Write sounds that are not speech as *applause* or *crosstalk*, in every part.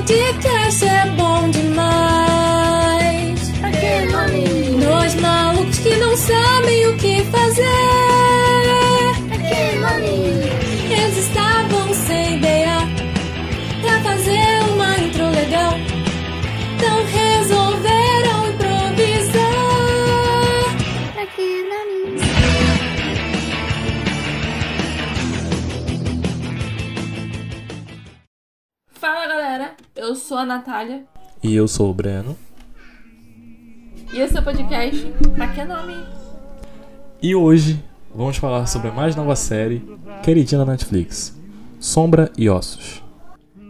podcast é bom demais. Sou a Natália E eu sou o Breno. e esse é o podcast Pra que nome? E hoje vamos falar sobre a mais nova série queridinha da Netflix, Sombra e Ossos.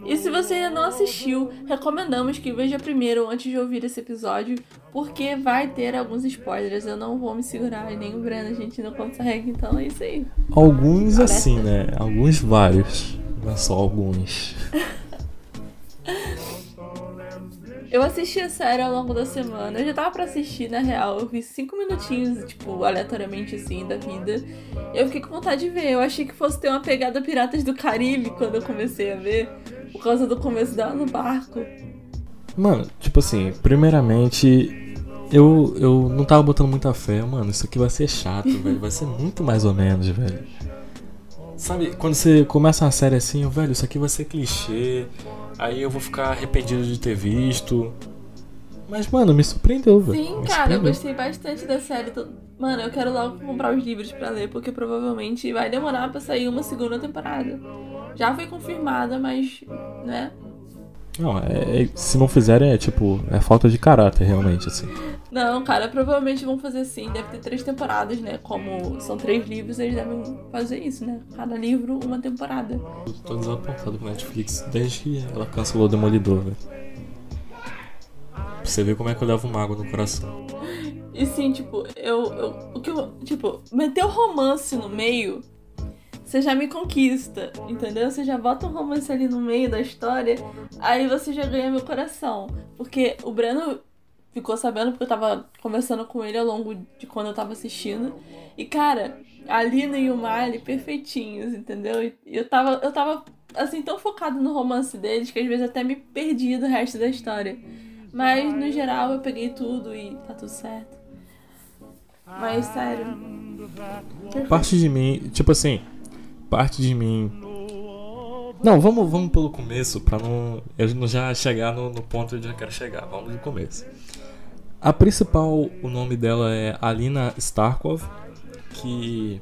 E se você ainda não assistiu, recomendamos que veja primeiro antes de ouvir esse episódio, porque vai ter alguns spoilers. Eu não vou me segurar, e nem o Breno, a gente não consegue, então é isso aí. Alguns Alerta. assim, né? Alguns vários. Não é só alguns. *laughs* Eu assisti a série ao longo da semana. Eu já tava pra assistir, na real. Eu vi cinco minutinhos, tipo, aleatoriamente assim, da vida. Eu fiquei com vontade de ver. Eu achei que fosse ter uma pegada Piratas do Caribe quando eu comecei a ver. Por causa do começo dela no barco. Mano, tipo assim, primeiramente, eu, eu não tava botando muita fé. Mano, isso aqui vai ser chato, velho. Vai ser muito mais ou menos, velho. Sabe, quando você começa uma série assim, velho, isso aqui vai ser clichê. Aí eu vou ficar arrependido de ter visto. Mas, mano, me surpreendeu, velho. Sim, Me cara, eu gostei bastante da série. Tô- Mano, eu quero logo comprar os livros pra ler, porque provavelmente vai demorar pra sair uma segunda temporada. Já foi confirmada, mas, né? Não, é, é- se não fizerem, é tipo, é falta de caráter, realmente, assim. Não, cara, provavelmente vão fazer assim. Deve ter três temporadas, né? Como são três livros, eles devem fazer isso, né? Cada livro, uma temporada. Eu tô desapontado com a Netflix desde que ela cancelou o Demolidor, velho. Pra você ver como é que eu levo mágoa no coração. E sim, tipo, eu. eu o que eu. Tipo, meter o romance no meio. Você já me conquista, entendeu? Você já bota um romance ali no meio da história, aí você já ganha meu coração. Porque o Breno ficou sabendo porque eu tava conversando com ele ao longo de quando eu tava assistindo. E, cara, a Lina e o Marley perfeitinhos, entendeu? E eu tava, eu tava, assim, tão focado no romance deles que às vezes até me perdi do resto da história. Mas, no geral, eu peguei tudo e tá tudo certo. Mas, sério. Parte de mim, tipo assim, parte de mim. Não, vamos, vamos pelo começo, pra não. Eu não já chegar no, no ponto onde eu quero chegar. Vamos do começo. A principal, o nome dela é Alina Starkov, que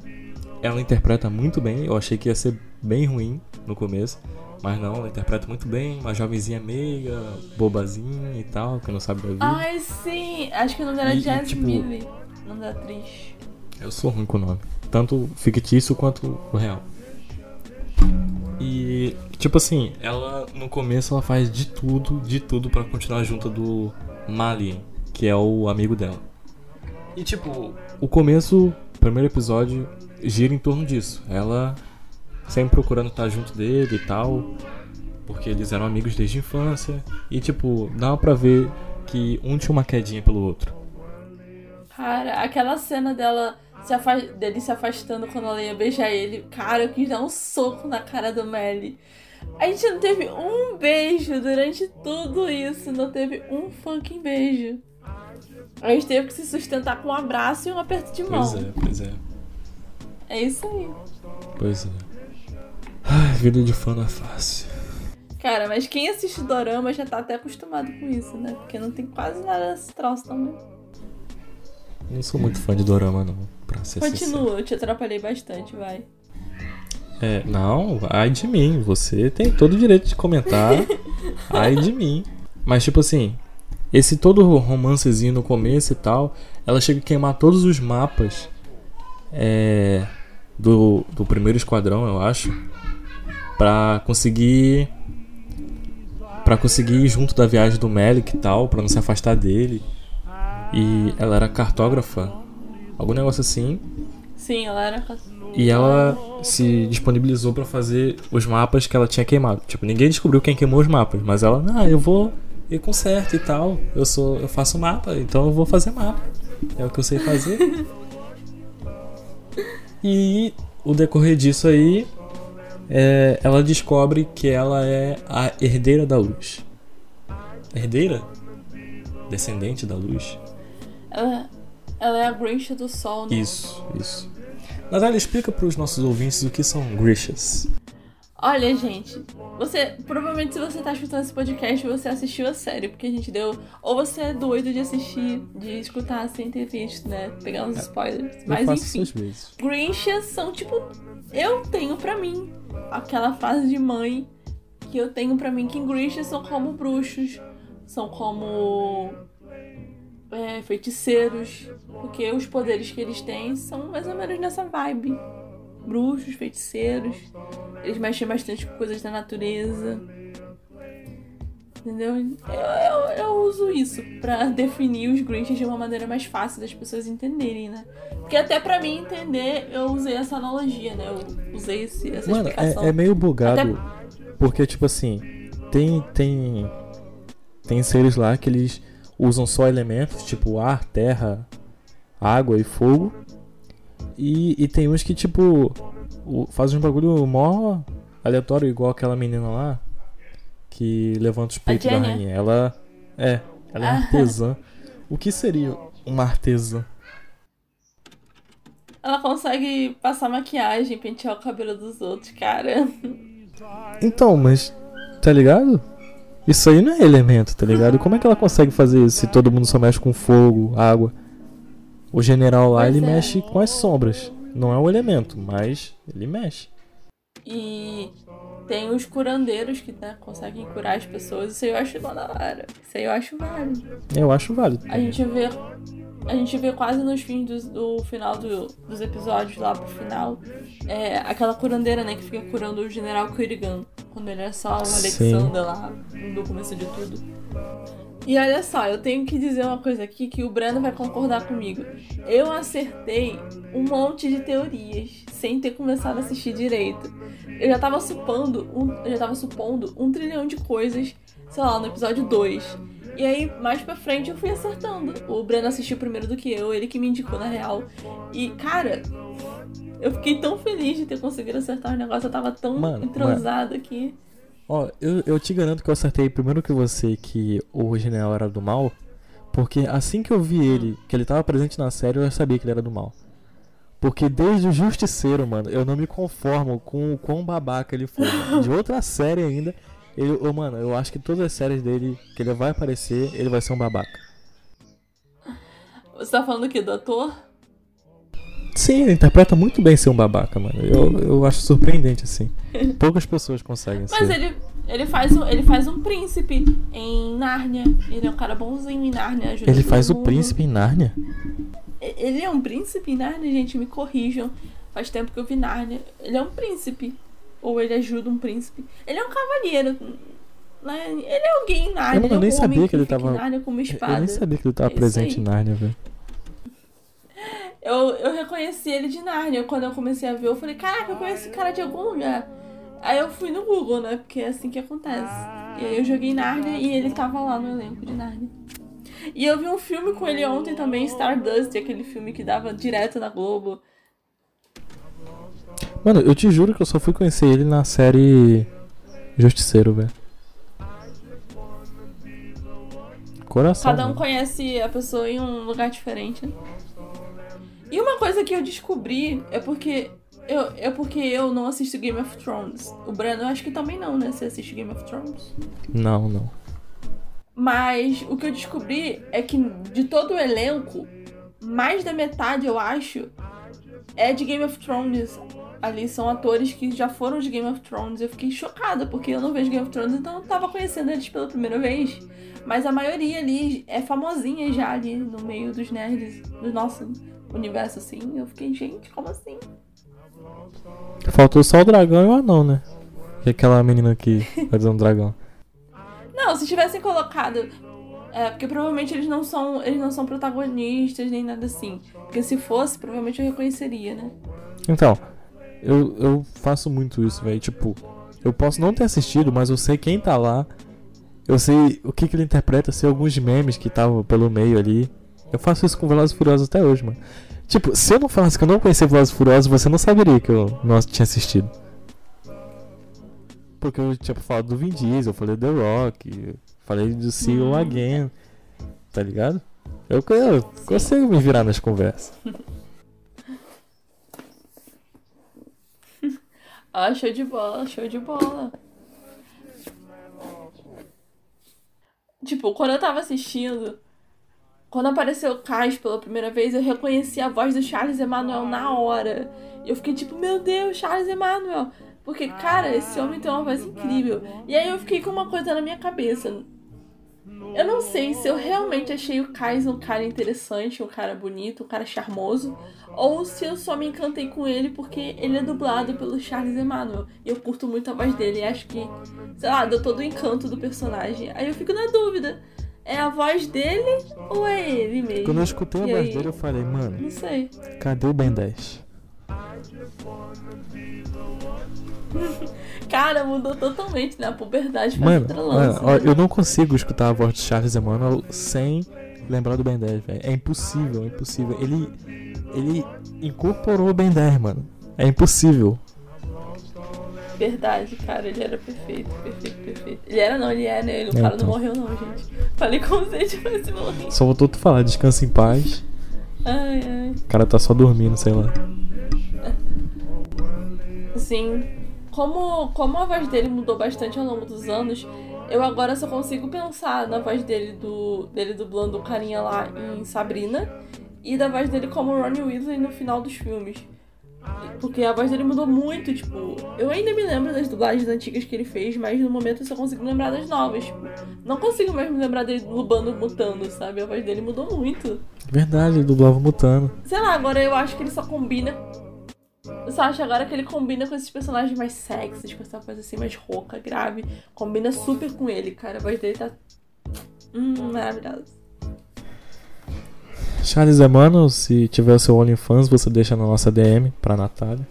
ela interpreta muito bem. Eu achei que ia ser bem ruim no começo, mas não, ela interpreta muito bem. Uma jovenzinha meiga, bobazinha e tal, que não sabe da vida. Ai, sim! Acho que o nome dela é E- e, Jazz tipo- nome da atriz. Eu sou ruim com o nome. Tanto fictício quanto o real. E, tipo assim, ela no começo ela faz de tudo, de tudo pra continuar junto do Malien, que é o amigo dela. E tipo, o começo, primeiro episódio, gira em torno disso. Ela sempre procurando estar junto dele e tal, porque eles eram amigos desde a infância. E tipo, dava pra ver que um tinha uma quedinha pelo outro. Cara, aquela cena dela se dele se afastando quando ela ia beijar ele. Cara, eu quis dar um soco na cara do Melly. A gente não teve um beijo durante tudo isso. Não teve um fucking beijo. A gente teve que se sustentar com um abraço e um aperto de mão. Pois é, pois é. É isso aí. Pois é. Ai, vida de fã não é fácil. Cara, mas quem assiste Dorama já tá até acostumado com isso, né? Porque não tem quase nada desse troço também. Não sou muito fã de dorama, não, pra ser sincero. Continua, eu te atrapalhei bastante, vai. É, não, ai de mim. Você tem todo o direito de comentar. *laughs* ai de mim. Mas, tipo assim, esse todo romancezinho no começo e tal, ela chega a queimar todos os mapas é, do, do primeiro esquadrão, eu acho, pra conseguir. Pra conseguir ir junto da viagem do Melik e tal, pra não se afastar dele. E ela era cartógrafa, algum negócio assim. Sim, ela era. E ela se disponibilizou pra fazer os mapas que ela tinha queimado. Tipo, ninguém descobriu quem queimou os mapas, mas ela, ah, eu vou ir com certo e tal. Eu sou, eu faço mapa, então eu vou fazer mapa. É o que eu sei fazer. *laughs* e o decorrer disso aí, é, ela descobre que ela é a herdeira da luz. Herdeira? Descendente da luz? Ela, ela é a Grinch do Sol, né? Isso, isso. Natália, explica para os nossos ouvintes o que são Grinches. Olha, gente, você provavelmente se você tá escutando esse podcast, você assistiu a série, porque a gente deu. Ou você é doido de assistir, de escutar sem ter visto, né? Pegar uns spoilers. Eu Mas enfim. Grinches são tipo. Eu tenho pra mim aquela frase de mãe que eu tenho pra mim que Grinches são como bruxos, são como é, feiticeiros, porque os poderes que eles têm são mais ou menos nessa vibe. Bruxos, feiticeiros, eles mexem bastante com coisas da natureza. Entendeu? Eu, eu, eu uso isso pra *laughs* definir os Grinches de uma maneira mais fácil das pessoas entenderem, né? Porque até pra mim entender, eu usei essa analogia, né? Eu usei esse, essa Mano, explicação. é, é meio bugado. Até- Porque, tipo assim, tem, tem. Tem seres lá que eles usam só elementos, tipo ar, terra, água e fogo. E, e tem uns que, tipo, fazem um bagulho mó aleatório, igual aquela menina lá que levanta os peitos da rainha. Ela é, ela é Ah. *laughs* artesã. O que seria uma artesã? Ela consegue passar maquiagem, pentear o cabelo dos outros, cara. Então, mas tá ligado? Isso aí não é elemento, tá ligado? Como é que ela consegue fazer isso se todo mundo só mexe com fogo, água? O general lá, Pois ele é. mexe com as sombras. Não é um elemento, mas ele mexe. E tem os curandeiros que né, conseguem curar as pessoas. Isso aí eu acho da hora. Isso aí eu acho válido. Eu acho válido. A gente vê. A gente vê quase nos fins do, do final do- dos episódios lá pro final. É, aquela curandeira, né, que fica curando o General Kurigan. Quando ele é só o. Alexander lá no começo de tudo. E olha só, eu tenho que dizer uma coisa aqui que o Breno vai concordar comigo. Eu acertei um monte de teorias sem ter começado a assistir direito. Eu já tava supondo um, eu já tava supondo um trilhão de coisas, sei lá, no episódio 2. E aí, mais pra frente, eu fui acertando. O Breno assistiu primeiro do que eu, ele que me indicou na real. E, cara, eu fiquei tão feliz de ter conseguido acertar o negócio. Eu tava tão Mano, entrosada aqui. Ó, eu, eu te garanto que eu acertei primeiro que você que o general era do mal. Porque assim que eu vi ele, que ele tava presente na série, eu já sabia que ele era do mal. Porque desde o Justiceiro, mano, eu não me conformo com o quão babaca ele foi. mano. De outra série ainda, ele, ô, mano, eu acho que todas as séries dele que ele vai aparecer, ele vai ser um babaca. Você tá falando o quê? Do ator? Sim, ele interpreta muito bem ser um babaca, mano. Eu, eu acho surpreendente, assim. *laughs* Poucas pessoas conseguem Mas ser. ele, ele, faz um, ele faz um príncipe em Nárnia. Ele é um cara bonzinho em Nárnia. Ele faz o mundo. príncipe em Nárnia? Ele é um príncipe em Nárnia, gente, me corrijam. Faz tempo que eu vi Nárnia. Ele é um príncipe. Ou ele ajuda um príncipe. Ele é um cavalheiro. né? Ele é alguém em Nárnia. Eu não- ele é um nem sabia que ele fica tava- Em Nárnia com uma espada. Eu nem sabia que ele tava É presente aí. em Nárnia, velho. Eu, eu reconheci ele de Nárnia. Quando eu comecei a ver, eu falei, caraca, eu conheço esse cara de algum lugar. Aí eu fui no Google, né? Porque é assim que acontece. E aí eu joguei Nárnia e ele tava lá no elenco de Nárnia. E eu vi um filme com ele ontem também, Stardust, aquele filme que dava direto na Globo. Mano, eu te juro que eu só fui conhecer ele na série Justiceiro, velho. Coração. Cada um conhece a pessoa em um lugar diferente, né? E uma coisa que eu descobri é porque eu, é porque eu não assisto Game of Thrones. O Breno, eu acho que também não, né? Você assiste Game of Thrones? Não, não. Mas o que eu descobri é que de todo o elenco, mais da metade, eu acho, é de Game of Thrones. Ali são atores que já foram de Game of Thrones. Eu fiquei chocada, porque eu não vejo Game of Thrones, então eu tava conhecendo eles pela primeira vez. Mas a maioria ali é famosinha já ali no meio dos nerds do nosso universo, assim. Eu fiquei, gente, como assim? Faltou só o dragão e o anão, né? Que é aquela menina que vai dizer um dragão. Não, se tivessem colocado. É, porque provavelmente eles não são. Eles não são protagonistas nem nada assim. Porque se fosse, provavelmente eu reconheceria, né? Então, eu, eu faço muito isso, velho. Tipo, eu posso não ter assistido, mas eu sei quem tá lá. Eu sei o que, que ele interpreta, sei alguns memes que estavam pelo meio ali. Eu faço isso com Velozes e Furiosos até hoje, mano. Tipo, se eu não falasse que eu não conhecia Velozes e Furiosos, você não saberia que eu não tinha assistido. Porque eu tinha falado do Vin Diesel, eu falei do The Rock, Falei do See You Again. Tá ligado? Eu, eu consigo me virar nas conversas. *laughs* Ah, show de bola, show de bola. Tipo, quando eu tava assistindo, quando apareceu o Cais pela primeira vez, eu reconheci a voz do Charles Emmanuel na hora. Eu fiquei tipo, meu Deus, Charles Emmanuel. Porque, cara, esse homem tem uma voz incrível. E aí eu fiquei com uma coisa na minha cabeça. Eu não sei se eu realmente achei o Kais um cara interessante, um cara bonito, um cara charmoso, ou se eu só me encantei com ele porque ele é dublado pelo Charles Emmanuel. E eu curto muito a voz dele e acho que, sei lá, deu todo o encanto do personagem. Aí eu fico na dúvida. É a voz dele ou é ele mesmo? Quando eu escutei a E voz aí? dele, eu falei, mano, Não sei. cadê o Ben 10? *laughs* Cara, mudou totalmente, né? A puberdade faz Mano, mano ó, eu não consigo escutar a voz do Charles Emmanuel sem lembrar do Ben 10, velho. É impossível, é impossível. Ele, ele incorporou o Ben 10, mano. É impossível. Verdade, cara, ele era perfeito, perfeito, perfeito. Ele era não, ele é, né? Ele, o É, cara então. não morreu não, gente. Falei como se ele tivesse morrido. Só voltou tu falar, descansa em paz. Ai, ai. O cara tá só dormindo, sei lá. Sim. Como, como a voz dele mudou bastante ao longo dos anos, eu agora só consigo pensar na voz dele do dele dublando o carinha lá em Sabrina e da voz dele como Ronnie Weasley no final dos filmes. Porque a voz dele mudou muito, tipo, eu ainda me lembro das dublagens antigas que ele fez, mas no momento eu só consigo lembrar das novas. Tipo, não consigo mais me lembrar dele dublando mutando, sabe? A voz dele mudou muito. Verdade, ele dublava mutando. Sei lá, agora eu acho que ele só combina. Só acho agora que ele combina com esses personagens mais sexys, com essa coisa assim mais rouca, grave. Combina super com ele, cara. A voz dele tá. Hum, maravilhosa. Charles Emmanuel, se tiver o seu OnlyFans, você deixa na nossa DM pra Natália.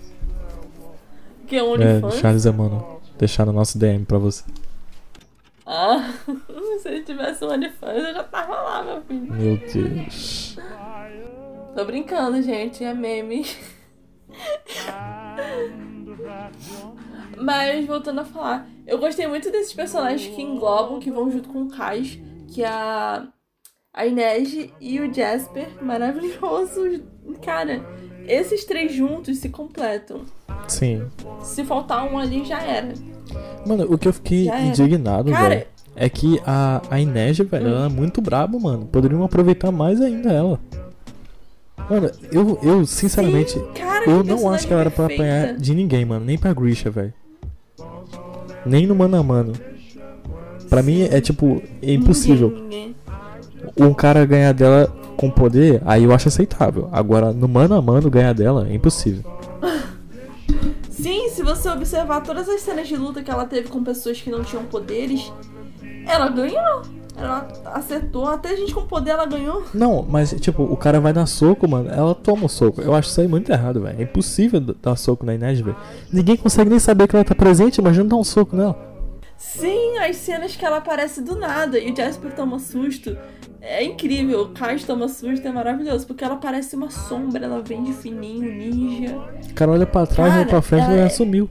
Que é um É, OnlyFans. Charles Emmanuel. Deixar no nosso DM pra você. Ah, *laughs* se ele tivesse um OnlyFans, eu já tava lá, meu filho. Meu Deus. Tô brincando, gente, é meme. Mas voltando a falar, eu gostei muito desses personagens que englobam, que vão junto com o Kais, que é a, a Inês e o Jasper, maravilhoso. Cara, esses três juntos se completam. Sim. Se faltar um ali, já era. Mano, o que eu fiquei Já indignado, Cara- velho, é que a, a Inês, velho, Hum. ela é muito braba, mano. Poderiam aproveitar mais ainda ela. Mano, eu, eu sinceramente, Sim, cara, eu não acho que ela era pra apanhar de ninguém, mano. Nem pra Grisha, velho. Nem no mano a mano. Pra mim é tipo, é impossível. Ninguém. Um cara ganhar dela com poder, aí eu acho aceitável. Agora, no mano a mano ganhar dela, é impossível. *laughs* Sim, se você observar todas as cenas de luta que ela teve com pessoas que não tinham poderes, ela ganhou. Ela acertou, até gente com poder ela ganhou. Não, mas tipo, o cara vai dar soco, mano. Ela toma o soco. Eu acho isso aí muito errado, velho. É impossível dar soco na Inês, velho. Ninguém consegue nem saber que ela tá presente, imagina dar um soco nela. Sim, as cenas que ela aparece do nada e o Jasper toma susto. É incrível, o Kais toma susto, é maravilhoso, porque ela parece uma sombra, ela vem de fininho, ninja. O cara olha pra trás, olha Cara, pra frente e ela ela é- sumiu.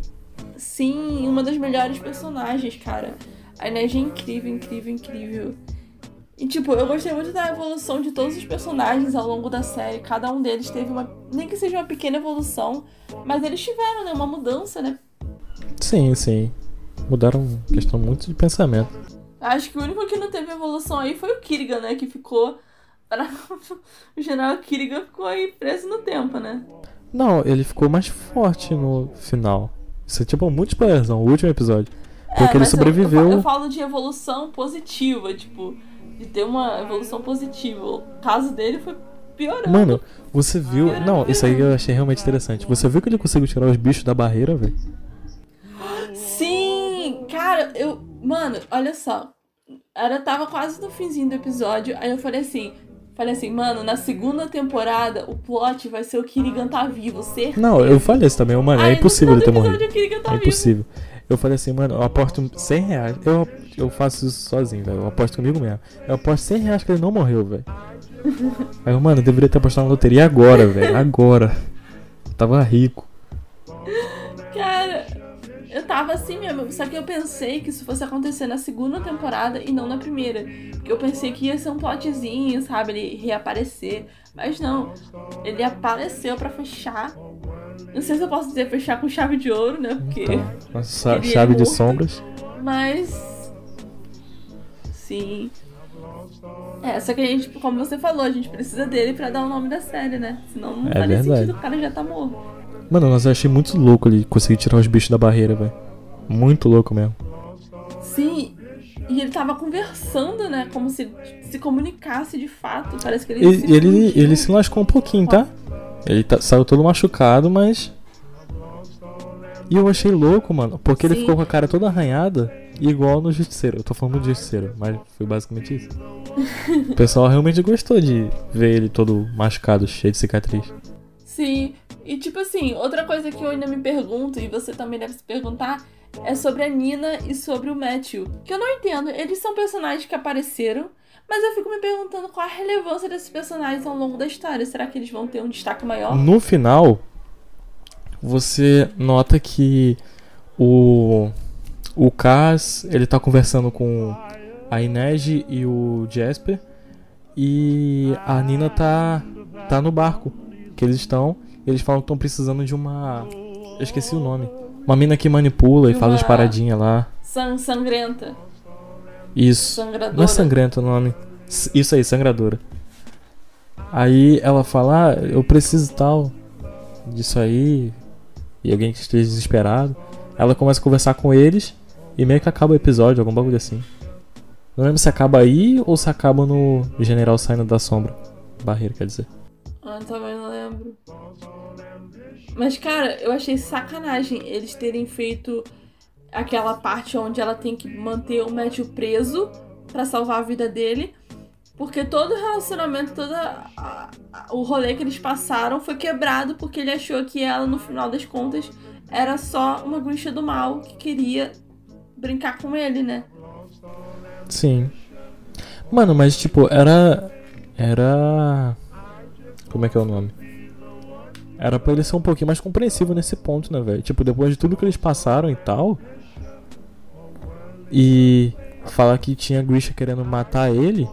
Sim, uma das melhores personagens, cara. A Inês é incrível, incrível, incrível. E, tipo, eu gostei muito da evolução de todos os personagens ao longo da série. Cada um deles teve uma. Nem que seja uma pequena evolução, mas eles tiveram, né? Uma mudança, né? Sim, sim. Mudaram questão muito de pensamento. Acho que o único que não teve evolução aí foi o Kirigan, né? Que ficou. *laughs* o general Kirigan ficou aí preso no tempo, né? Não, ele ficou mais forte no final. Isso é tipo muito spoilerzão, o último episódio. Porque ele mas eu- sobreviveu. Eu, eu falo de evolução positiva, tipo, de ter uma evolução positiva. O caso dele foi piorando. Mano, você viu. Não, isso aí eu achei realmente interessante. Você viu que ele conseguiu tirar os bichos da barreira, velho? Sim! Cara, eu. Mano, olha só. Era, tava quase no finzinho do episódio. Aí eu falei assim. Falei assim, mano, na segunda temporada o plot vai ser o Kirigan tá vivo, certeza. Não, eu falei isso também, mano. Aí, É impossível ele ter morrido. tá É vivo. Eu falei assim, mano, eu aposto 100 reais. Eu, eu faço isso sozinho, velho. Eu aposto comigo mesmo. Eu aposto 100 reais que ele não morreu, velho. *laughs* Aí eu, mano, eu deveria ter apostado na loteria agora, velho. Agora. Eu tava rico. Cara, Eu tava assim mesmo, só que eu pensei que isso fosse acontecer na segunda temporada e não na primeira. Porque eu pensei que ia ser um plotzinho, sabe? Ele reaparecer. Mas não. Ele apareceu para fechar. Não sei se eu posso dizer fechar com chave de ouro, né? Porque. Então, chave de sombras. Mas. Sim. É, só que a gente, como você falou, a gente precisa dele para dar o nome da série, né? Senão não é faria verdade. sentido, o cara já tá morto. Mano, mas eu achei muito louco ele conseguir tirar os bichos da barreira, velho. Muito louco mesmo. Sim, e ele tava conversando, né? Como se se comunicasse de fato. Parece que ele. Ele, se, ele, ele se lascou um pouquinho, tá? Ele tá, saiu todo machucado, mas. E eu achei louco, mano, porque Sim. ele ficou com a cara toda arranhada, igual no Justiceiro. Eu tô falando do Justiceiro, mas foi basicamente isso. *laughs* o pessoal realmente gostou de ver ele todo machucado, cheio de cicatriz. Sim, e tipo assim, outra coisa que eu ainda me pergunto, e você também deve se perguntar, é sobre a Nina e sobre o Matthew. Que eu não entendo, eles são personagens que apareceram, mas eu fico me perguntando qual a relevância desses personagens ao longo da história. Será que eles vão ter um destaque maior? No final, você nota que o o Cass, ele tá conversando com a Inês e o Jasper e a Nina tá tá no barco que eles estão eles falam que estão precisando de uma. Eu esqueci o nome. Uma mina que manipula e faz as paradinhas lá. Sang sangrenta. Isso. Sangradora. Não é sangrenta o nome. Isso aí, sangradora. Aí ela fala, ah, eu preciso tal disso aí. E alguém que esteja desesperado. Ela começa a conversar com eles e meio que acaba o episódio, algum bagulho assim. Não lembro se acaba aí ou se acaba no General saindo da sombra. Barreira, quer dizer. Ah, também não lembro. Mas, cara, eu achei sacanagem eles terem feito aquela parte onde ela tem que manter o Matthew preso para salvar a vida dele. Porque todo o relacionamento, todo o rolê que eles passaram foi quebrado porque ele achou que ela, no final das contas, era só uma bruxa do mal que queria brincar com ele, né? Sim. Mano, mas tipo, era. Era. Como é que é o nome? Era pra ele ser um pouquinho mais compreensivo nesse ponto, né, velho? Tipo, depois de tudo que eles passaram e tal. E falar que tinha Grisha querendo matar ele.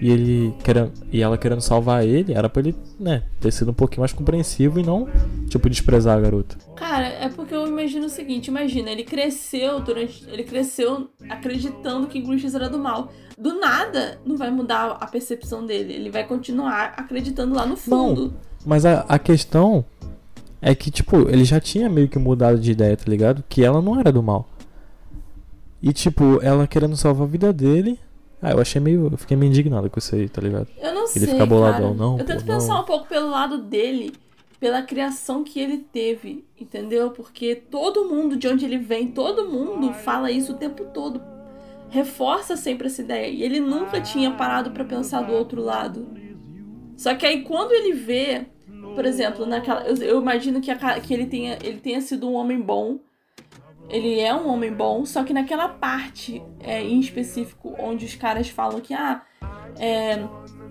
E ele querendo, e ela querendo salvar ele, era pra ele, né, ter sido um pouquinho mais compreensivo e não, tipo, desprezar a garota. Cara, é porque eu imagino o seguinte, imagina, ele cresceu durante. Ele cresceu acreditando que Grisha era do mal. Do nada, não vai mudar a percepção dele. Ele vai continuar acreditando lá no fundo. Não. Mas a, a questão é que, tipo, ele já tinha meio que mudado de ideia, tá ligado? Que ela não era do mal. E, tipo, ela querendo salvar a vida dele. Ah, eu achei meio. Eu fiquei meio indignado com isso aí, tá ligado? Eu não ele sei. Ele fica boladão, não. Eu tento pô, pensar não. um pouco pelo lado dele, pela criação que ele teve, entendeu? Porque todo mundo de onde ele vem, todo mundo fala isso o tempo todo. Reforça sempre essa ideia. E ele nunca tinha parado para pensar do outro lado. Só que aí quando ele vê por exemplo, naquela, eu, eu imagino que, a, que ele, tenha, ele tenha sido um homem bom. Ele é um homem bom, só que naquela parte é, em específico onde os caras falam que ah, é,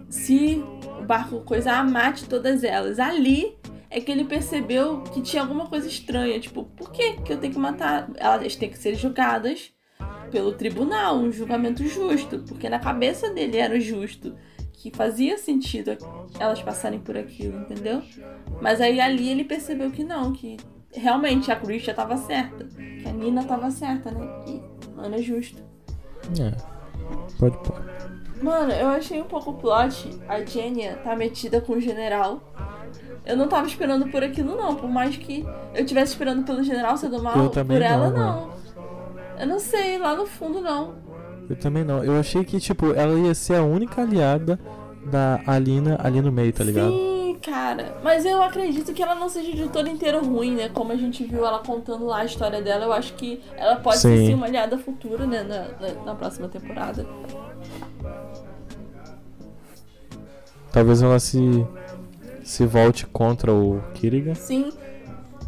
se o barco coisa ah, mate todas elas. Ali é que ele percebeu que tinha alguma coisa estranha. Tipo, por que, que eu tenho que matar? Elas têm que ser julgadas pelo tribunal, um julgamento justo. Porque na cabeça dele era justo que fazia sentido elas passarem por aquilo, entendeu? Mas aí ali ele percebeu que não, que realmente a Christian tava certa, que a Nina tava certa, né? Que não é justo. É. Pode pôr. Mano, eu achei um pouco plot. A Jenya tá metida com o general. Eu não tava esperando por aquilo, não. Por mais que eu tivesse esperando pelo general ser do mal, eu também por ela, não. não. Eu não sei, lá no fundo, não. Eu também não. Eu achei que, tipo, ela ia ser a única aliada da Alina ali no meio, tá ligado? Sim, cara. Mas eu acredito que ela não seja de todo inteiro ruim, né? Como a gente viu ela contando lá a história dela, eu acho que ela pode Sim. ser uma aliada futura, né? Na, na, na próxima temporada. Talvez ela se se volte contra o Kirigan. Sim.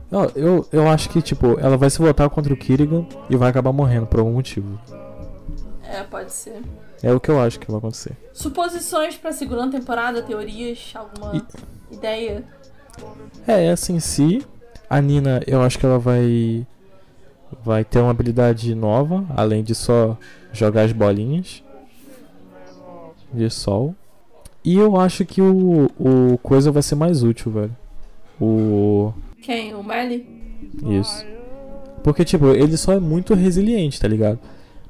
Não, eu, eu acho que, tipo, ela vai se voltar contra o Kirigan e vai acabar morrendo por algum motivo. É, pode ser. É o que eu acho que vai acontecer. Suposições pra segunda temporada, teorias, alguma e... ideia? É, essa em si. A Nina, eu acho que ela vai. vai ter uma habilidade nova, além de só jogar as bolinhas de sol. E eu acho que o, o coisa vai ser mais útil, velho. O. Quem? O Miley? Isso. Porque, tipo, ele só é muito resiliente, tá ligado?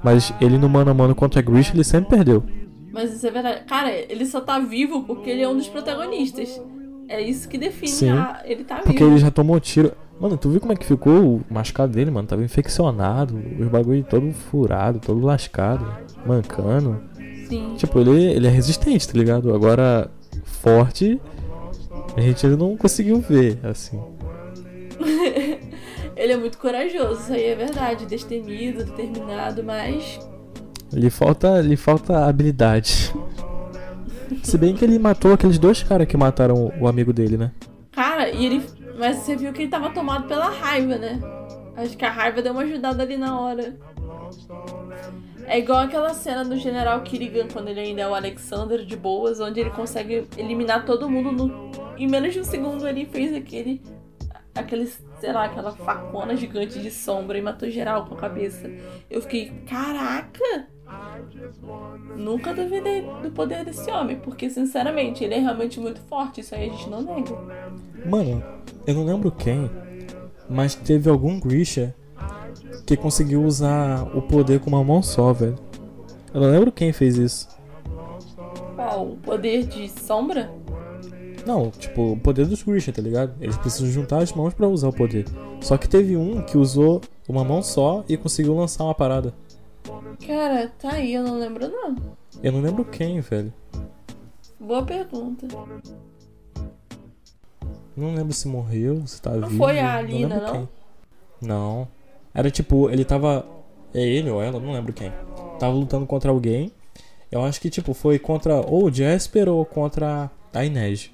Mas ele no mano a mano contra a Grish, ele sempre perdeu. Mas isso é verdade. Cara, ele só tá vivo porque ele é um dos protagonistas. É isso que define Sim, a... ele tá vivo. Porque ele já tomou tiro. Mano, tu viu como é que ficou o machucado dele, mano? Tava infeccionado, os bagulho todo furado, todo lascado, mancando. Sim. Tipo, ele, ele é resistente, tá ligado? Agora, forte, a gente ainda não conseguiu ver, assim. Ele é muito corajoso, isso aí é verdade. Destemido, determinado, mas. Lhe falta, lhe falta habilidade. Se bem que ele matou aqueles dois caras que mataram o amigo dele, né? Cara, e ele. Mas você viu que ele tava tomado pela raiva, né? Acho que a raiva deu uma ajudada ali na hora. É igual aquela cena do General Kirigan, quando ele ainda é o Alexander de boas, onde ele consegue eliminar todo mundo no... em menos de um segundo ele fez aquele. aquele, sei lá, aquela facona gigante de sombra e matou geral com a cabeça. Eu fiquei, caraca! Nunca duvidei do poder desse homem, porque sinceramente ele é realmente muito forte, isso aí a gente não nega. Mano, eu não lembro quem, mas teve algum Grisha que conseguiu usar o poder com uma mão só, velho. Eu não lembro quem fez isso. Qual? O poder de sombra? Não, tipo, o poder dos Grisha, tá ligado? Eles precisam juntar as mãos para usar o poder. Só que teve um que usou uma mão só e conseguiu lançar uma parada. Cara, tá aí, eu não lembro não. Eu não lembro quem, velho. Boa pergunta. Não lembro se morreu, se tá Não vivo. foi a Alina, não? quem. Não. Era tipo, ele tava. É ele ou ela, não lembro quem. Tava lutando contra alguém. Eu acho que tipo, foi contra ou o Jasper ou contra a Inês.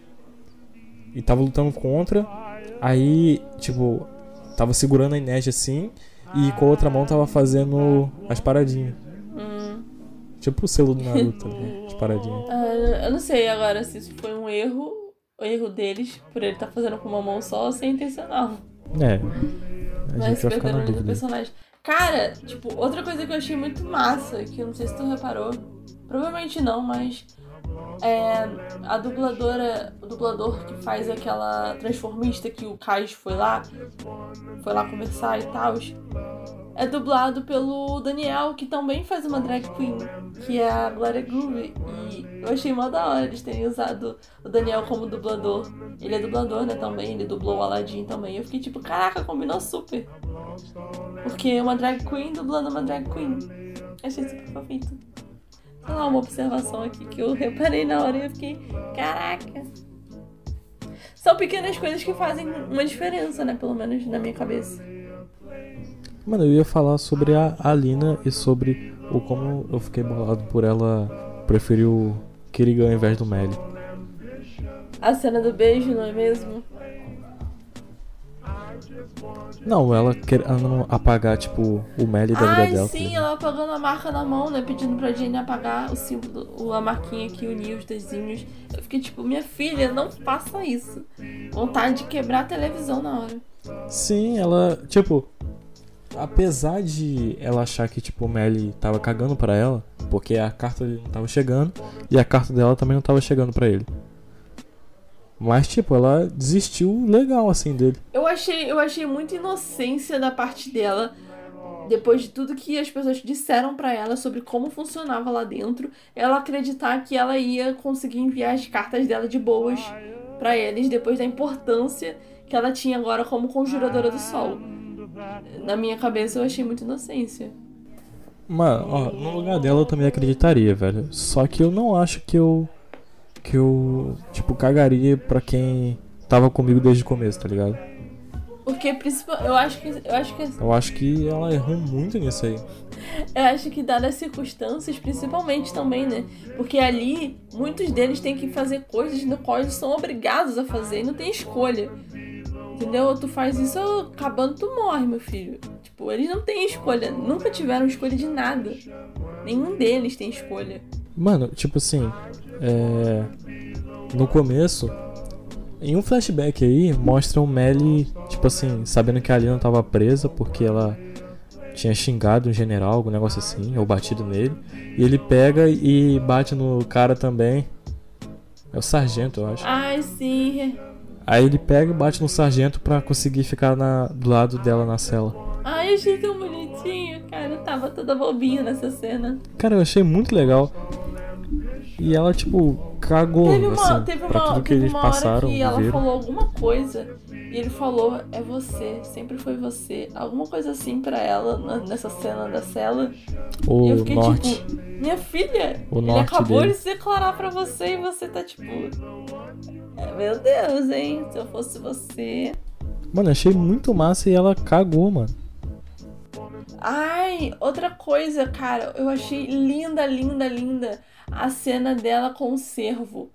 E tava lutando contra. Aí, tipo, tava segurando a Inês assim. E com a outra mão tava fazendo as paradinhas. Hum. Tipo o selo do Naruto, né? As paradinhas. Ah, eu não sei agora se isso foi um erro, o erro deles, por ele estar fazendo com uma mão só ou se é intencional. É. A Mas gente vai ficar na dúvida. personagem. Cara, tipo, outra coisa que eu achei muito massa, que eu não sei se tu reparou, provavelmente não, mas é a dubladora, o dublador que faz aquela transformista que o Kais foi lá, foi lá conversar e tal, é dublado pelo Daniel, que também faz uma drag queen, que é a Gloria Groove. E eu achei mó da hora eles terem usado o Daniel como dublador. Ele é dublador, né, também, ele dublou o Aladdin também. Eu fiquei tipo, caraca, combinou super. Porque uma drag queen dublando uma drag queen. Achei super fofinho. Sei lá, uma observação aqui que eu reparei na hora e eu fiquei, caraca. São pequenas coisas que fazem uma diferença, né? Pelo menos na minha cabeça. Mano, eu ia falar sobre a Alina e sobre o como eu fiquei bolado por ela preferir o Kirigan ao invés do Melly. A cena do beijo, não é mesmo? Não, ela querendo apagar, tipo, o Melly da Ai, vida dela. tá sim, ela apagando a marca na mão, né? Pedindo pra Jenny apagar o símbolo, a marquinha que unia os desenhos. Eu fiquei tipo, minha filha, não faça isso. Vontade de quebrar a televisão na hora. Sim, ela, tipo, apesar de ela achar que, tipo, o Melly tava cagando pra ela, porque a carta dele não tava chegando e a carta dela também não tava chegando pra ele. Mas, tipo, ela desistiu legal, assim, dele. Eu achei, eu achei muita inocência da parte dela. Depois de tudo que as pessoas disseram pra ela sobre como funcionava lá dentro, ela acreditar que ela ia conseguir enviar as cartas dela de boas pra eles depois da importância que ela tinha agora como conjuradora do sol. Na minha cabeça eu achei muita inocência. Mano, ó, no lugar dela eu também acreditaria, velho. Só que eu não acho que eu. Que eu, tipo, cagaria pra quem tava comigo desde o começo, tá ligado? Porque principal, eu acho que eu acho que Eu acho que ela errou muito nisso aí. *laughs* Eu acho que dadas as circunstâncias, principalmente também, né? Porque ali, muitos deles têm que fazer coisas no qual eles são obrigados a fazer e não tem escolha. Entendeu? Tu faz isso, acabando tu morre, meu filho. Tipo, eles não têm escolha. Nunca tiveram escolha de nada. Nenhum deles tem escolha. Mano, tipo assim, é... no começo, em um flashback aí, mostra o Melly, tipo assim, sabendo que a Alina tava presa porque ela tinha xingado um general, algum negócio assim, ou batido nele. E ele pega e bate no cara também. É o sargento, eu acho. Ai, sim. Aí ele pega e bate no sargento pra conseguir ficar na, do lado dela na cela. Ai, achei tão bonitinho, cara. Eu tava toda bobinha nessa cena. Cara, eu achei muito legal. E ela, tipo, cagou, Teve uma, assim, teve pra uma, tudo que eles uma hora passaram, que ela falou alguma coisa e ele falou, é você, sempre foi você. Alguma coisa assim pra ela na- nessa cena da cela. O e eu fiquei norte. tipo, minha filha, O ele acabou dele. de se declarar pra você e você tá tipo. É, meu Deus, hein? Se eu fosse você. Mano, achei muito massa e ela cagou, mano. Ai, outra coisa, cara, eu achei linda, linda, linda a cena dela com o cervo.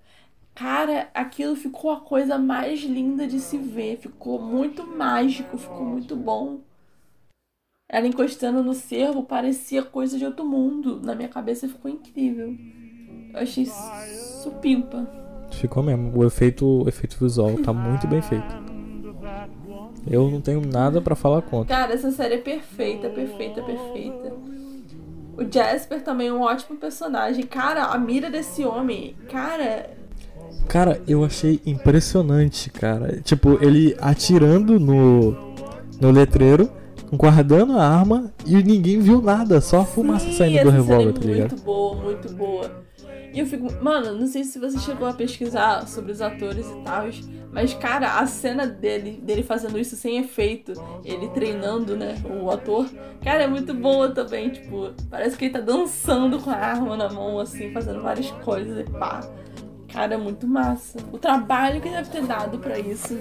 Cara, aquilo ficou a coisa mais linda de se ver. Ficou muito mágico, ficou muito bom. Ela encostando no cervo parecia coisa de outro mundo. Na minha cabeça ficou incrível. Eu achei supimpa. Ficou mesmo. O efeito, o efeito visual tá muito bem feito. Eu não tenho nada pra falar contra. Cara, essa série é perfeita, perfeita, perfeita. O Jasper também é um ótimo personagem. Cara, a mira desse homem, cara, Cara, eu achei impressionante, cara. Tipo, ele atirando no, no letreiro, guardando a arma e ninguém viu nada, só a fumaça Sim, saindo do essa revólver, tá é ligado? Muito boa, muito boa. E eu fico, mano, não sei se você chegou a pesquisar sobre os atores e tal, mas cara, a cena dele, dele fazendo isso sem efeito, ele treinando, né, o ator, cara, é muito boa também, tipo, parece que ele tá dançando com a arma na mão, assim, fazendo várias coisas e pá. Cara, é muito massa. O trabalho que deve ter dado pra isso.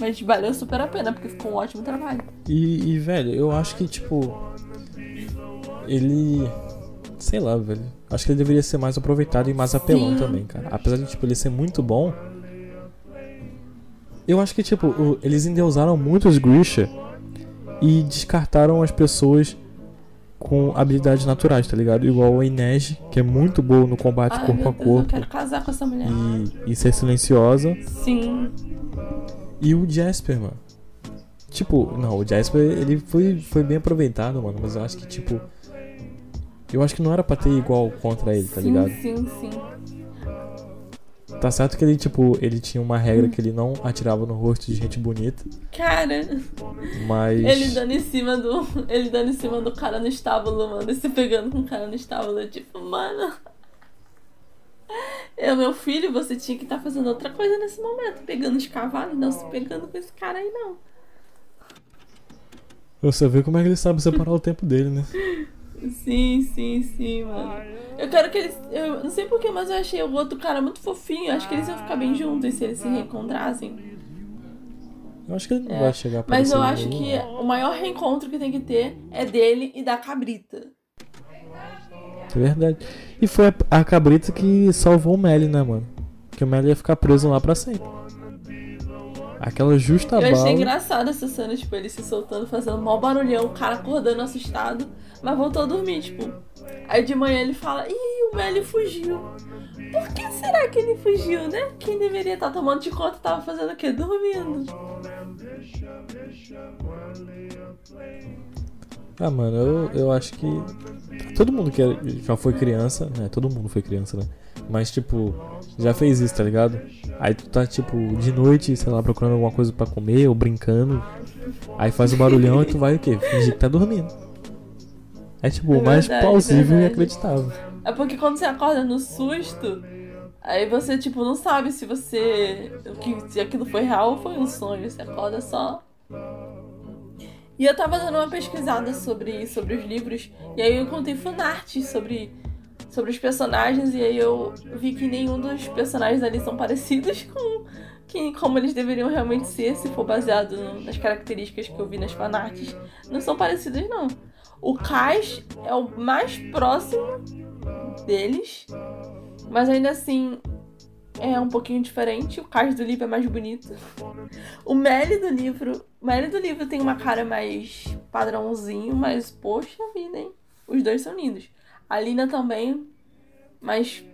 Mas valeu super a pena, porque ficou um ótimo trabalho. E, e, velho, eu acho que, tipo. Ele. Sei lá, velho. Acho que ele deveria ser mais aproveitado e mais apelão Sim. também, cara. Apesar de, tipo, ele ser muito bom. Eu acho que, tipo, o- eles endeusaram muito os Grisha e descartaram as pessoas com habilidades naturais, tá ligado? Igual a Inej, que é muito boa no combate Ai, corpo a Deus, eu corpo quero casar com essa mulher. e, e ser silenciosa. Sim. E o Jasper, mano. Tipo, não, o Jasper, ele foi, foi bem aproveitado, mano. Mas eu acho que, tipo. Eu acho que não era pra ter igual contra ele, tá sim, ligado? sim, sim. Tá certo que ele, tipo, ele tinha uma regra que ele não atirava no rosto de gente bonita. Cara, Mas. ele dando em cima do. Ele dando em cima do cara no estábulo, mano. E se pegando com o cara no estábulo. Tipo, mano. Eu, meu filho, você tinha que estar fazendo outra coisa nesse momento. Pegando os cavalos, não se pegando com esse cara aí, não. Você vê como é que ele sabe separar o tempo dele, né? *laughs* Sim, sim, sim, mano. Eu quero que eles. Eu não sei porquê, mas eu achei o outro cara muito fofinho. Acho que eles iam ficar bem juntos se eles se reencontrassem. Eu acho que ele não É, vai chegar pra Mas eu acho que o maior reencontro que tem que ter é dele e da cabrita. É verdade. E foi a, a cabrita que salvou o Melly, né, mano? Que o Melly ia ficar preso lá pra sempre. Aquela justa Eu achei bala. engraçado essa cena, tipo, ele se soltando, fazendo mó barulhão, o cara acordando assustado, mas voltou a dormir, tipo. Aí de manhã ele fala, ih, o Melly fugiu. Por que será que ele fugiu, né? Quem deveria estar tomando de conta tava fazendo o quê? Dormindo. Ah, mano, eu, eu acho que. Todo mundo que é- já foi criança, né? Todo mundo foi criança, né? Mas, tipo, já fez isso, tá ligado? Aí tu tá, tipo, de noite, sei lá, procurando alguma coisa pra comer ou brincando. Aí faz o barulhão e tu vai o quê? Fingir que tá dormindo. É, tipo, É o mais verdade, plausível e acreditável. É porque quando você acorda no susto, aí você, tipo, não sabe se você. que, se aquilo foi real ou foi um sonho. Você acorda só. E eu tava dando uma pesquisada sobre, sobre os livros, e aí eu encontrei fanarts sobre, sobre os personagens, e aí eu vi que nenhum dos personagens ali são parecidos *laughs* com que, como eles deveriam realmente ser, se for baseado no- nas características que eu vi nas fanarts. Não são parecidos, não. O Kais é o mais próximo deles. Mas ainda assim é um pouquinho diferente. O Kais do livro é mais bonito. O Melly do livro. O Melly do livro tem uma cara mais padrãozinho, mas poxa vida, hein? Os dois são lindos. A Lina também. Mas.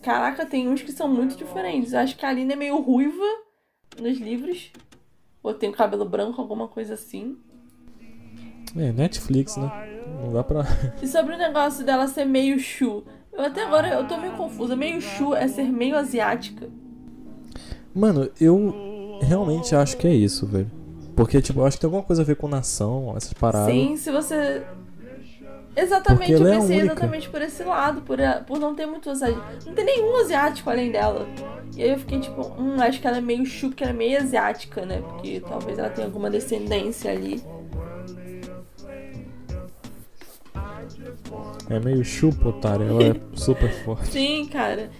Caraca, tem uns que são muito diferentes. Eu acho que a Lina é meio ruiva nos livros. Ou tem o cabelo branco, alguma coisa assim. É, Netflix, né? Não dá pra. *laughs* E sobre o negócio dela ser meio Shu. Eu até agora eu tô meio confusa. Meio Shu é ser meio asiática. Mano, eu realmente acho que é isso, velho. Porque, tipo, eu acho que tem alguma coisa a ver com nação, essas paradas. Sim, se você. Exatamente, eu é pensei única. exatamente por esse lado, por, a- por não ter muito asiático. Não tem nenhum asiático além dela. E aí eu fiquei tipo, hum, acho que ela é meio Shu, porque ela é meio asiática, né? Porque talvez ela tenha alguma descendência ali. É meio chupa, otário. Ela é super forte. Sim, cara.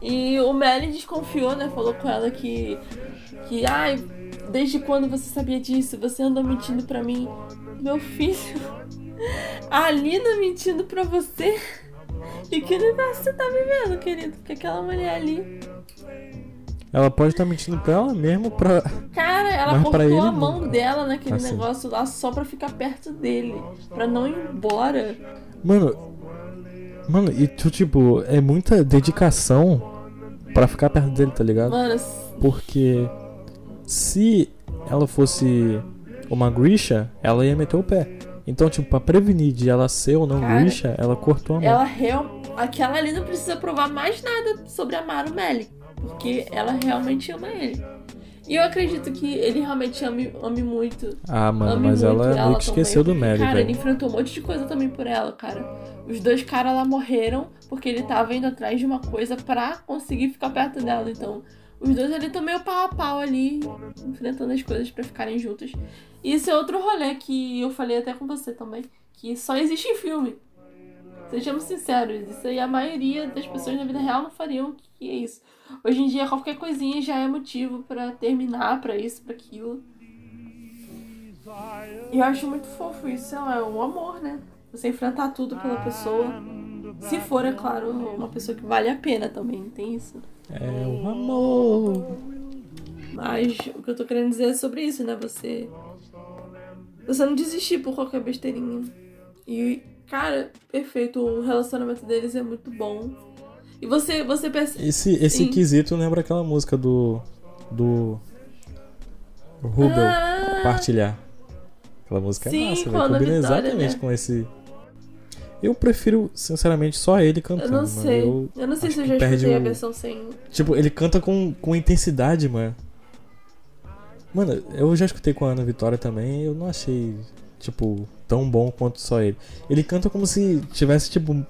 E o Melly desconfiou, né? Falou com ela que. Que, ai, desde quando você sabia disso? Você andou mentindo pra mim. Meu filho. *laughs* A Alina mentindo pra você. E que universo você tá vivendo, querido? Porque aquela mulher ali. Ela pode estar mentindo pra ela mesmo pra. Cara, ela Mas cortou ele a mão dela naquele Assim. negócio lá só pra ficar perto dele. Pra não ir embora. Mano. Mano, e tu, tipo, é muita dedicação pra ficar perto dele, tá ligado? Mano, Porque se ela fosse uma Grisha, ela ia meter o pé. Então, tipo, pra prevenir de ela ser ou não Cara, Grisha, ela cortou a mão. Ela real... Aquela ali não precisa provar mais nada sobre amar o Melly. Porque ela realmente ama ele. E eu acredito que ele realmente ame, ame muito. Ah, mano, ame mas muito ela meio que também, esqueceu do Mary, Cara, ele enfrentou um monte de coisa também por ela, cara. Os dois caras lá morreram porque ele tava indo atrás de uma coisa pra conseguir ficar perto dela. Então, os dois ali estão meio pau a pau ali, enfrentando as coisas pra ficarem juntos. E esse é outro rolê que eu falei até com você também, que só existe em filme. Sejamos sinceros, isso aí a maioria das pessoas na vida real não fariam que é isso. Hoje em dia qualquer coisinha já é motivo pra terminar, pra isso, pra aquilo. E eu acho muito fofo isso, é um amor, né? Você enfrentar tudo pela pessoa. Se for, é claro, uma pessoa que vale a pena também, tem isso. É o amor. Mas o que eu tô querendo dizer é sobre isso, né? Você. Você não desistir por qualquer besteirinha. E, cara, perfeito. O relacionamento deles é muito bom. E você, você percebe. Esse, esse Sim. quesito lembra aquela música do. Do. Rubel. Ah, Partilhar. Aquela música Sim, é massa, velho. a Combina Vitória, exatamente né? com esse. Eu prefiro, sinceramente, só ele eu cantando. não mano. sei. Eu- Eu, não sei se eu já escutei a o- versão sem. Tipo, ele canta com, com intensidade, mano. Mano, eu já escutei com a Ana Vitória também eu não achei, tipo, tão bom quanto só ele. Ele canta como se tivesse, tipo.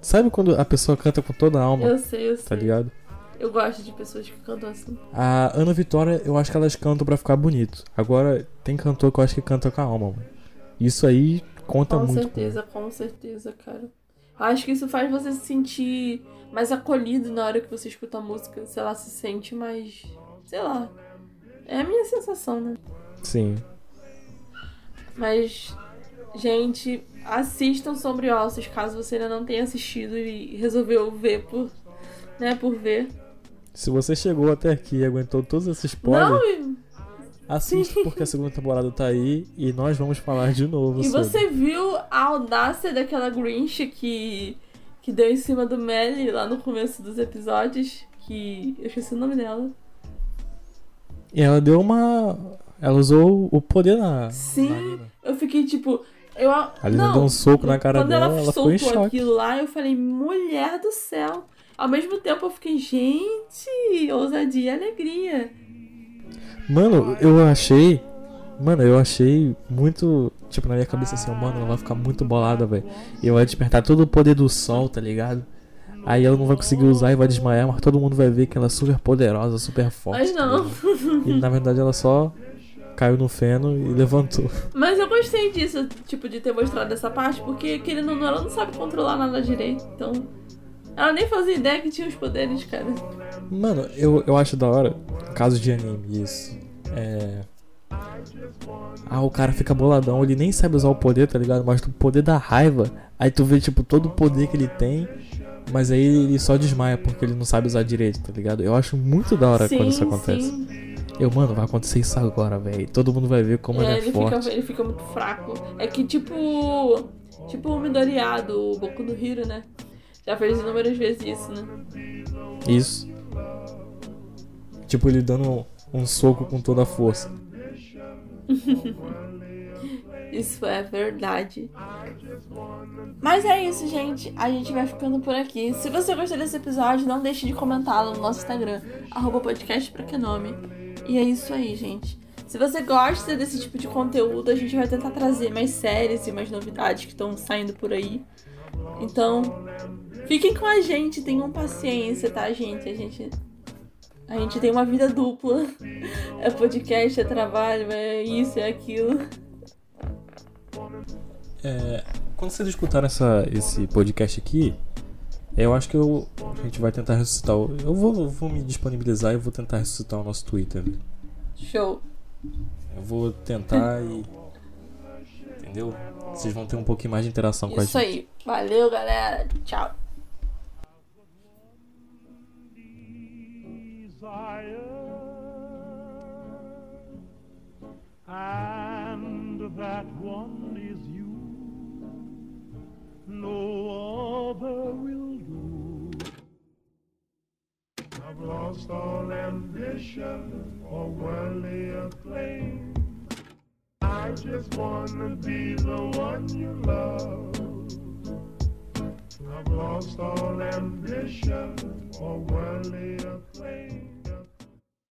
Sabe quando a pessoa canta com toda a alma? Eu sei, eu sei. Tá ligado? Eu gosto de pessoas que cantam assim. A Ana Vitória, eu acho que elas cantam pra ficar bonito. Agora, tem cantor que eu acho que canta com a alma, mano. Isso aí conta Com muito. certeza, com certeza, cara. Acho que isso faz você se sentir mais acolhido na hora que você escuta a música. Sei lá, se sente mais. Sei lá. É a minha sensação, né? Sim. Mas, gente, assistam Sobre Ossos, caso você ainda não tenha assistido e resolveu ver por. né, por ver. Se você chegou até aqui e aguentou todos esses spoilers, Não, assiste porque a segunda temporada tá aí e nós vamos falar de novo e sobre. você viu a audácia daquela Grinch que. que deu em cima do Melly lá no começo dos episódios? Que. eu esqueci o nome dela. E ela deu uma. Ela usou o poder na. Sim. na. Eu fiquei tipo. Eu, A Lina não, deu um soco na cara quando dela, ela, ela, ficou em soltou choque. aquilo lá, eu falei, mulher do céu. Ao mesmo tempo eu fiquei, gente, ousadia e alegria. Mano, eu achei. Mano, eu achei muito. Tipo, na minha cabeça assim, ó, mano, ela vai ficar muito bolada, velho. E vai despertar todo o poder do sol, tá ligado? Aí ela não vai conseguir usar e vai desmaiar, mas todo mundo vai ver que ela é super poderosa, super forte. Mas tá não. ligado? E na verdade ela só caiu no feno e levantou. Mas gostei disso, tipo, de ter mostrado essa parte, porque querendo ou não, ela não sabe controlar nada direito. Então. Ela nem fazia ideia que tinha os poderes, cara. Mano, eu, eu acho da hora, caso de anime, isso. É. Ah, o cara fica boladão, ele nem sabe usar o poder, tá ligado? Mas o poder da raiva. Aí tu vê, tipo, todo o poder que ele tem. Mas aí ele só desmaia porque ele não sabe usar direito, tá ligado? Eu acho muito da hora quando isso acontece. Sim. Eu, mano, vai acontecer isso agora, velho. Todo mundo vai ver como É, ele é ele, forte. fica, ele fica muito fraco. É que tipo. Tipo o Midoriya do Boku no Hero, né? Já fez inúmeras vezes isso, né? Isso. Tipo, ele dando um, um soco com toda a força. *laughs* Isso é verdade. Mas é isso, gente. A gente vai ficando por aqui. Se você gostou desse episódio, não deixe de comentá-lo no nosso Instagram, arroba podcast pra que nome. E é isso aí, gente. Se você gosta desse tipo de conteúdo, a gente vai tentar trazer mais séries e mais novidades que estão saindo por aí. Então, fiquem com a gente, tenham paciência, tá, gente? A gente a gente tem uma vida dupla. É podcast, é trabalho, é isso, é aquilo. É, quando vocês escutaram essa, esse podcast aqui, eu acho que eu, a gente vai tentar ressuscitar. O, eu vou, vou me disponibilizar e vou tentar ressuscitar o nosso Twitter. Show. Eu vou tentar e. Entendeu? Vocês vão ter um pouquinho mais de interação Isso com a gente. Isso aí. Valeu, galera. Tchau. And that one. No other will do. I've lost all ambition for worldly acclaim. I just wanna be the one you love. I've lost all ambition for worldly acclaim.